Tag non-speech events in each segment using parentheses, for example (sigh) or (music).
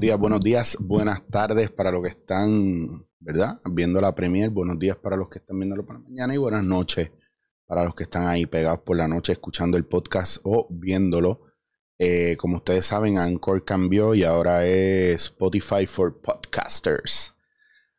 Buenos días, buenos días, buenas tardes para los que están, ¿verdad? Viendo la premier. Buenos días para los que están viéndolo por la mañana y buenas noches para los que están ahí pegados por la noche escuchando el podcast o viéndolo. Eh, como ustedes saben, Anchor cambió y ahora es Spotify for Podcasters.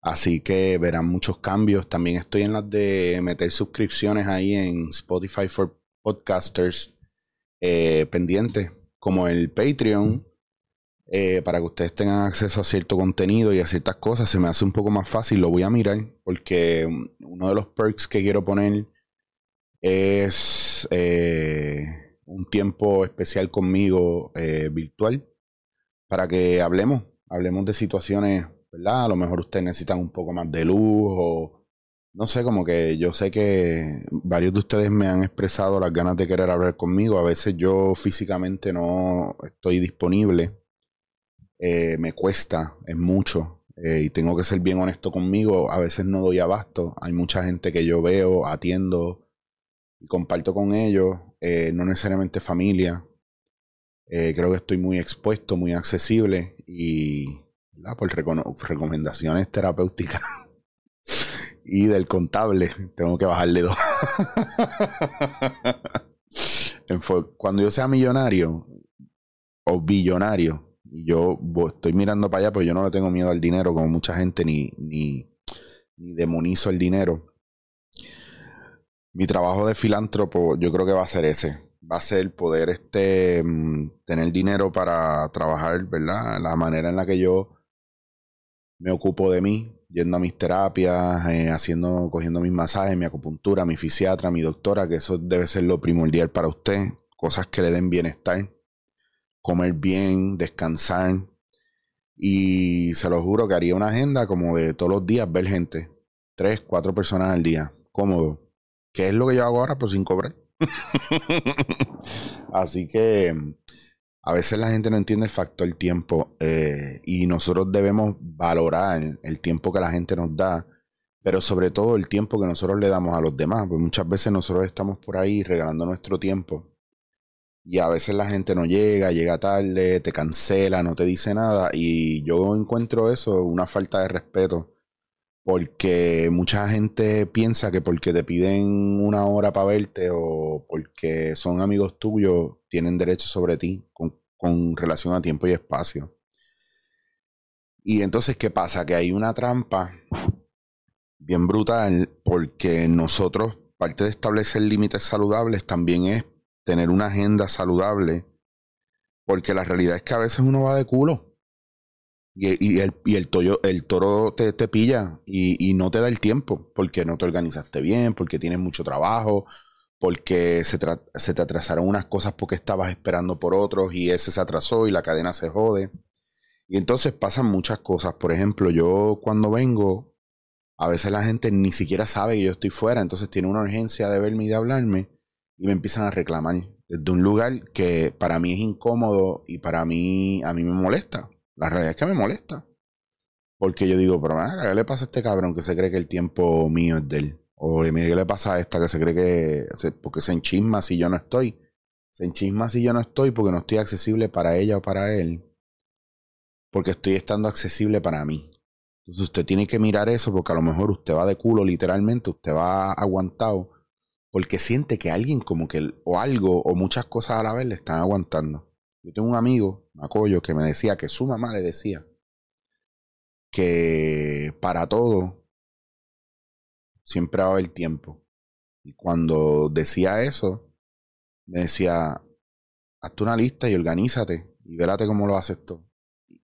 Así que verán muchos cambios. También estoy en las de meter suscripciones ahí en Spotify for Podcasters eh, pendientes, como el Patreon, eh, para que ustedes tengan acceso a cierto contenido y a ciertas cosas. Se me hace un poco más fácil, lo voy a mirar, porque uno de los perks que quiero poner es eh, un tiempo especial conmigo virtual para que hablemos, hablemos de situaciones ¿verdad? A lo mejor ustedes necesitan un poco más de luz o no sé, como que yo sé que varios de ustedes me han expresado las ganas de querer hablar conmigo. A veces yo físicamente no estoy disponible. Eh, me cuesta, es mucho. Eh, y tengo que ser bien honesto conmigo. A veces no doy abasto. Hay mucha gente que yo veo, atiendo y comparto con ellos. Eh, no necesariamente familia. creo que estoy muy expuesto, muy accesible. Y por recomendaciones terapéuticas (laughs) y del contable, tengo que bajarle dos. (laughs) Cuando yo sea millonario o billonario, y yo estoy mirando para allá, pues yo no le tengo miedo al dinero, como mucha gente, ni, ni, ni demonizo el dinero. Mi trabajo de filántropo, yo creo que va a ser ese va a ser poder este mm, tener dinero para trabajar, ¿verdad? La manera en la que yo me ocupo de mí, yendo a mis terapias, eh, haciendo, cogiendo mis masajes, mi acupuntura, mi fisiatra, mi doctora, que eso debe ser lo primordial para usted, cosas que le den bienestar, comer bien, descansar. Y se lo juro que haría una agenda como de todos los días ver gente, tres, cuatro personas al día, cómodo. ¿Qué es lo que yo hago ahora? Pues sin cobrar. (laughs) Así que a veces la gente no entiende el factor tiempo eh, y nosotros debemos valorar el tiempo que la gente nos da, pero sobre todo el tiempo que nosotros le damos a los demás, porque muchas veces nosotros estamos por ahí regalando nuestro tiempo y a veces la gente no llega, llega tarde, te cancela, no te dice nada y yo encuentro eso una falta de respeto porque mucha gente piensa que porque te piden una hora para verte o porque son amigos tuyos, tienen derecho sobre ti con, relación a tiempo y espacio. Y entonces, ¿qué pasa? Que hay una trampa bien brutal porque nosotros, parte de establecer límites saludables también es tener una agenda saludable, porque la realidad es que a veces uno va de culo. Y, el, y el, el toro te, te pilla y, y, no te da el tiempo porque no te organizaste bien, porque tienes mucho trabajo, porque se, se, te atrasaron unas cosas porque estabas esperando por otros y ese se atrasó y la cadena se jode. Y entonces pasan muchas cosas. Por ejemplo, yo cuando vengo, a veces la gente ni siquiera sabe que yo estoy fuera, entonces tiene una urgencia de verme y de hablarme y me empiezan a reclamar desde un lugar que para mí es incómodo y para mí a mí me molesta. La realidad es que me molesta. Porque yo digo, pero ¿qué le pasa a este cabrón que se cree que el tiempo mío es de él? O mire, ¿qué le pasa a esta que se cree que... Porque se enchisma si yo no estoy. Se enchisma si yo no estoy porque no estoy accesible para ella o para él. Porque estoy estando accesible para mí. Entonces usted tiene que mirar eso porque a lo mejor usted va de culo literalmente, usted va aguantado porque siente que alguien como que o algo o muchas cosas a la vez le están aguantando. Yo tengo un amigo, Macoyo, que me decía que su mamá le decía que para todo siempre va a haber tiempo. Y cuando decía eso, me decía, hazte una lista y organízate y vérate cómo lo haces tú.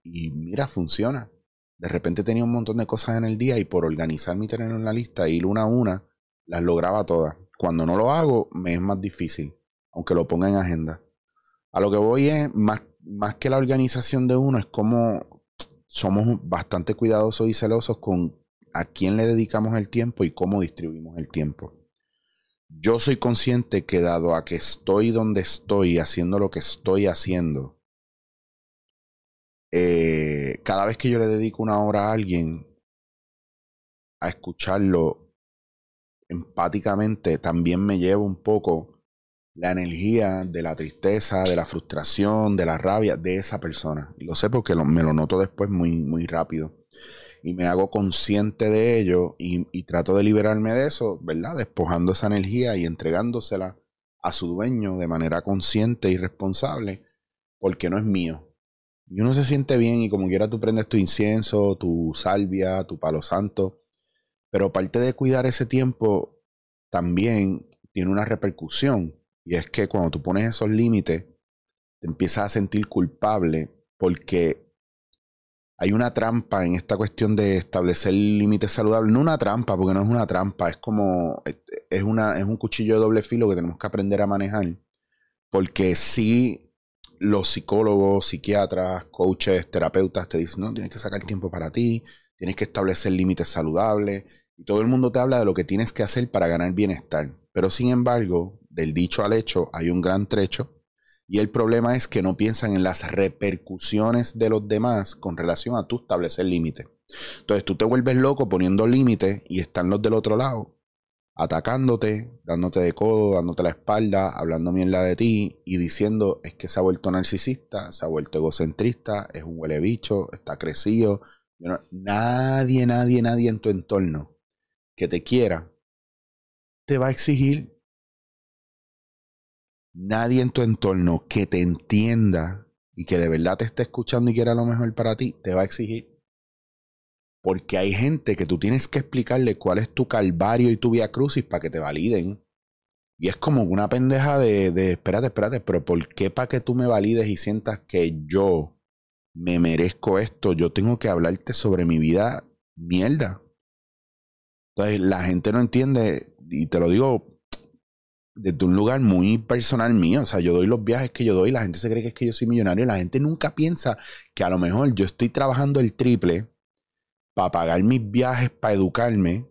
Y mira, funciona. De repente tenía un montón de cosas en el día y por organizarme y tener en la lista, ir una a una, las lograba todas. Cuando no lo hago, me es más difícil, aunque lo ponga en agenda. A lo que voy es, más, más que la organización de uno, es como somos bastante cuidadosos y celosos con a quién le dedicamos el tiempo y cómo distribuimos el tiempo. Yo soy consciente que dado a que estoy donde estoy, haciendo lo que estoy haciendo, eh, cada vez que yo le dedico una hora a alguien, a escucharlo empáticamente, también me llevo un poco la energía de la tristeza, de la frustración, de la rabia de esa persona. Lo sé porque me lo noto después muy, muy rápido. Y me hago consciente de ello y, y trato de liberarme de eso, ¿verdad? Despojando esa energía y entregándosela a su dueño de manera consciente y responsable, porque no es mío. Y uno se siente bien y como quiera tú prendes tu incienso, tu salvia, tu palo santo, pero parte de cuidar ese tiempo también tiene una repercusión y es que cuando tú pones esos límites, te empiezas a sentir culpable porque hay una trampa en esta cuestión de establecer límites saludables. No una trampa, porque no es una trampa, es como, es, una, es un cuchillo de doble filo que tenemos que aprender a manejar. Porque si los psicólogos, psiquiatras, coaches, terapeutas te dicen, no, tienes que sacar tiempo para ti, tienes que establecer límites saludables. Y todo el mundo te habla de lo que tienes que hacer para ganar bienestar. Pero sin embargo, del dicho al hecho hay un gran trecho. Y el problema es que no piensan en las repercusiones de los demás con relación a tú establecer límites. Entonces tú te vuelves loco poniendo límites y están los del otro lado atacándote, dándote de codo, dándote la espalda, hablando mierda de ti y diciendo es que se ha vuelto narcisista, se ha vuelto egocentrista, es un huele bicho, está crecido. Nadie, nadie, nadie en tu entorno que te quiera te va a exigir nadie en tu entorno que te entienda y que de verdad te esté escuchando y quiera lo mejor para ti, te va a exigir. Porque hay gente que tú tienes que explicarle cuál es tu calvario y tu vía crucis para que te validen. Y es como una pendeja de, de espérate, espérate, pero ¿por qué para que tú me valides y sientas que yo me merezco esto? Yo tengo que hablarte sobre mi vida mierda. Entonces la gente no entiende, y te lo digo desde un lugar muy personal mío. O sea, yo doy los viajes que yo doy, la gente se cree que es que yo soy millonario, la gente nunca piensa que a lo mejor yo estoy trabajando el triple para pagar mis viajes, para educarme,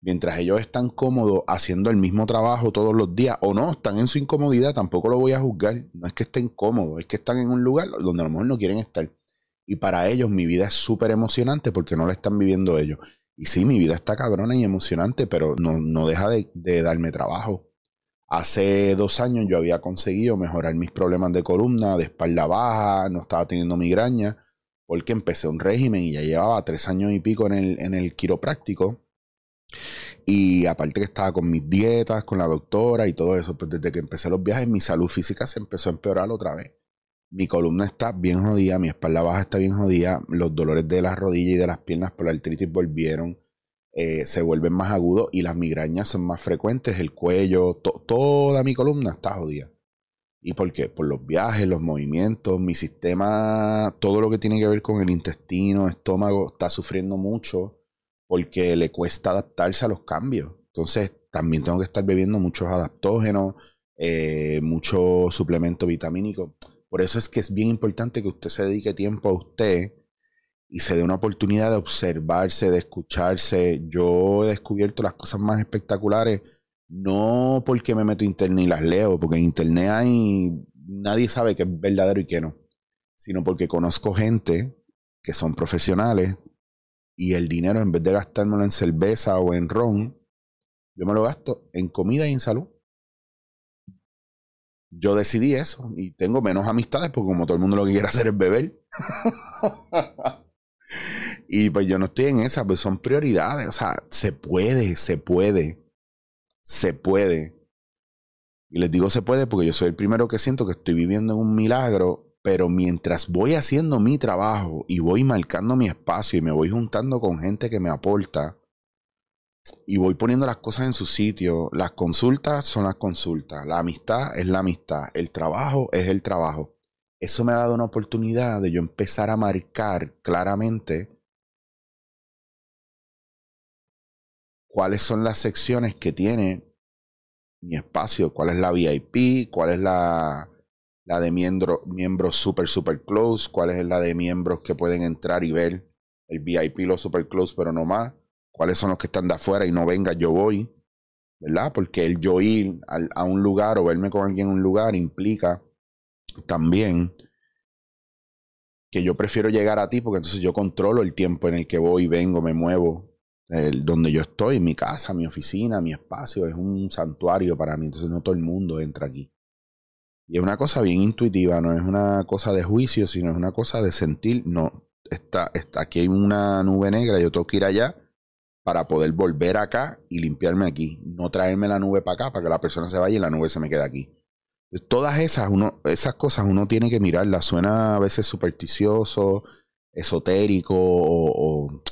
mientras ellos están cómodos haciendo el mismo trabajo todos los días, o no, están en su incomodidad, tampoco lo voy a juzgar. No es que estén cómodos, es que están en un lugar donde a lo mejor no quieren estar. Y para ellos mi vida es súper emocionante porque no la están viviendo ellos. Y sí, mi vida está cabrona y emocionante, pero no, no deja de, darme trabajo. Hace dos años yo había conseguido mejorar mis problemas de columna, de espalda baja, no estaba teniendo migraña, porque empecé un régimen y ya llevaba tres años y pico en el, en el quiropráctico. Y aparte que estaba con mis dietas, con la doctora y todo eso, pues desde que empecé los viajes, mi salud física se empezó a empeorar otra vez. Mi columna está bien jodida, mi espalda baja está bien jodida, los dolores de las rodillas y de las piernas por la artritis volvieron eh, se vuelven más agudos y las migrañas son más frecuentes, el cuello, toda mi columna está jodida. ¿Y por qué? Por los viajes, los movimientos, mi sistema, todo lo que tiene que ver con el intestino, estómago, está sufriendo mucho porque le cuesta adaptarse a los cambios. Entonces, también tengo que estar bebiendo muchos adaptógenos, eh, mucho suplemento vitamínico. Por eso es que es bien importante que usted se dedique tiempo a usted y se dé una oportunidad de observarse, de escucharse. Yo he descubierto las cosas más espectaculares, no porque me meto a internet y las leo, porque en internet hay, nadie sabe qué es verdadero y qué no, sino porque conozco gente que son profesionales y el dinero en vez de gastármelo en cerveza o en ron, yo me lo gasto en comida y en salud. Yo decidí eso y tengo menos amistades porque como todo el mundo lo que quiere hacer es beber. (laughs) Y pues yo no estoy en esa, pues son prioridades. O sea, se puede, se puede. Se puede. Y les digo se puede porque yo soy el primero que siento que estoy viviendo en un milagro, pero mientras voy haciendo mi trabajo y voy marcando mi espacio y me voy juntando con gente que me aporta y voy poniendo las cosas en su sitio, las consultas son las consultas, la amistad es la amistad, el trabajo es el trabajo. Eso me ha dado una oportunidad de yo empezar a marcar claramente cuáles son las secciones que tiene mi espacio, cuál es la VIP, cuál es la, la de miembro, miembros super, super close, cuál es la de miembros que pueden entrar y ver. El VIP, los super close, pero no más, cuáles son los que están de afuera y no venga, yo voy, ¿verdad? Porque el yo ir a, un lugar o verme con alguien en un lugar implica también que yo prefiero llegar a ti porque entonces yo controlo el tiempo en el que voy, vengo, me muevo, donde yo estoy, mi casa, mi oficina, mi espacio, es un santuario para mí, entonces no todo el mundo entra aquí. Y es una cosa bien intuitiva, no es una cosa de juicio, sino es una cosa de sentir, no, está, está, aquí hay una nube negra, yo tengo que ir allá para poder volver acá y limpiarme aquí. No traerme la nube para acá para que la persona se vaya y la nube se me quede aquí. Todas esas, uno, esas cosas uno tiene que mirarlas. Suena a veces supersticioso, esotérico o,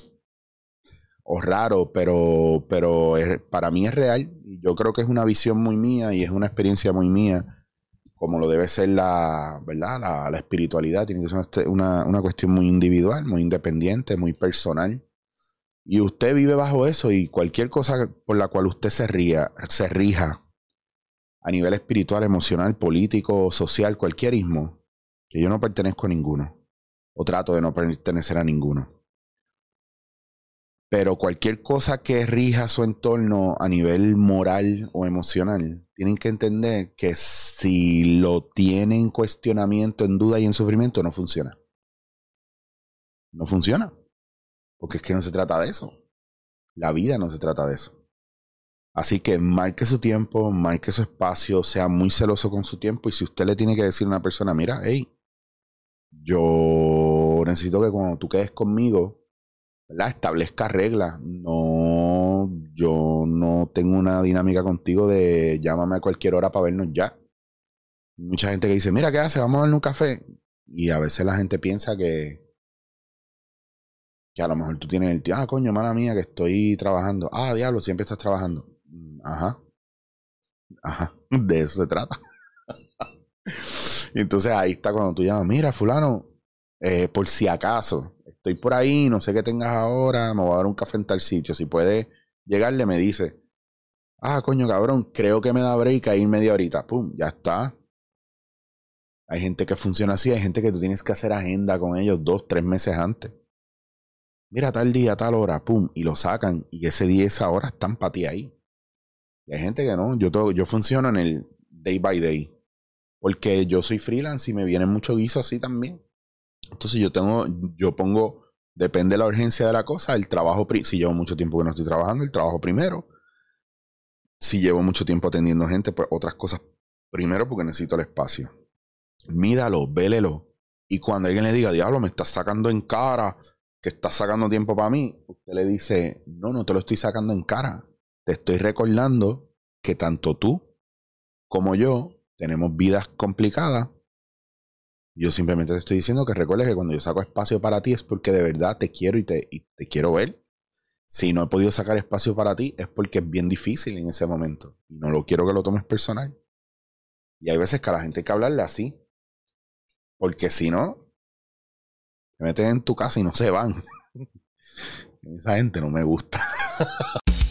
raro, pero, pero para mí es real. Yo creo que es una visión muy mía y es una experiencia muy mía, como lo debe ser la, ¿verdad? la, espiritualidad. Tiene que ser una, una cuestión muy individual, muy independiente, muy personal. Y usted vive bajo eso y cualquier cosa por la cual usted se ría, se rija a nivel espiritual, emocional, político, social, cualquier ismo, que yo no pertenezco a ninguno. O trato de no pertenecer a ninguno. Pero cualquier cosa que rija su entorno a nivel moral o emocional, tienen que entender que si lo tienen en cuestionamiento, en duda y en sufrimiento, no funciona. No funciona. Porque es que no se trata de eso. La vida no se trata de eso. Así que marque su tiempo, marque su espacio, sea muy celoso con su tiempo. Y si usted le tiene que decir a una persona, mira, hey, yo necesito que cuando tú quedes conmigo, ¿verdad? establezca reglas. No, yo no tengo una dinámica contigo de llámame a cualquier hora para vernos ya. Mucha gente que dice, mira, ¿qué hace? Vamos a darle un café. Y a veces la gente piensa que, que a lo mejor tú tienes el tío, ah, coño, mala mía, que estoy trabajando. Ah, diablo, siempre estás trabajando. Mm, ajá. Ajá. (laughs) De eso se trata. (laughs) y entonces ahí está cuando tú llamas, mira, fulano, eh, por si acaso, estoy por ahí, no sé qué tengas ahora, me voy a dar un café en tal sitio. Si puede llegarle, me dice, ah, coño, cabrón, creo que me da break a ir media horita. Pum, ya está. Hay gente que funciona así, hay gente que tú tienes que hacer agenda con ellos dos, tres meses antes mira, tal día, tal hora, pum, y lo sacan, y ese día, esa hora están para ti ahí. Y hay gente que no, yo, yo funciono en el day by day, porque yo soy freelance y me viene mucho guiso así también. Entonces yo tengo, yo pongo, depende de la urgencia de la cosa, el trabajo, si llevo mucho tiempo que no estoy trabajando, el trabajo primero. Si llevo mucho tiempo atendiendo gente, pues otras cosas primero porque necesito el espacio. Mídalo, vélelo. Y cuando alguien le diga, diablo, me estás sacando en cara, que está sacando tiempo para mí, usted le dice, no, no te lo estoy sacando en cara. Te estoy recordando que tanto tú como yo tenemos vidas complicadas. Yo simplemente te estoy diciendo que recuerdes que cuando yo saco espacio para ti es porque de verdad te quiero y te, y te quiero ver. Si no he podido sacar espacio para ti es porque es bien difícil en ese momento. Y no lo quiero que lo tomes personal. Y hay veces que a la gente hay que hablarle así. Porque si no, se meten en tu casa y no se van. (laughs) Esa gente no me gusta. (laughs)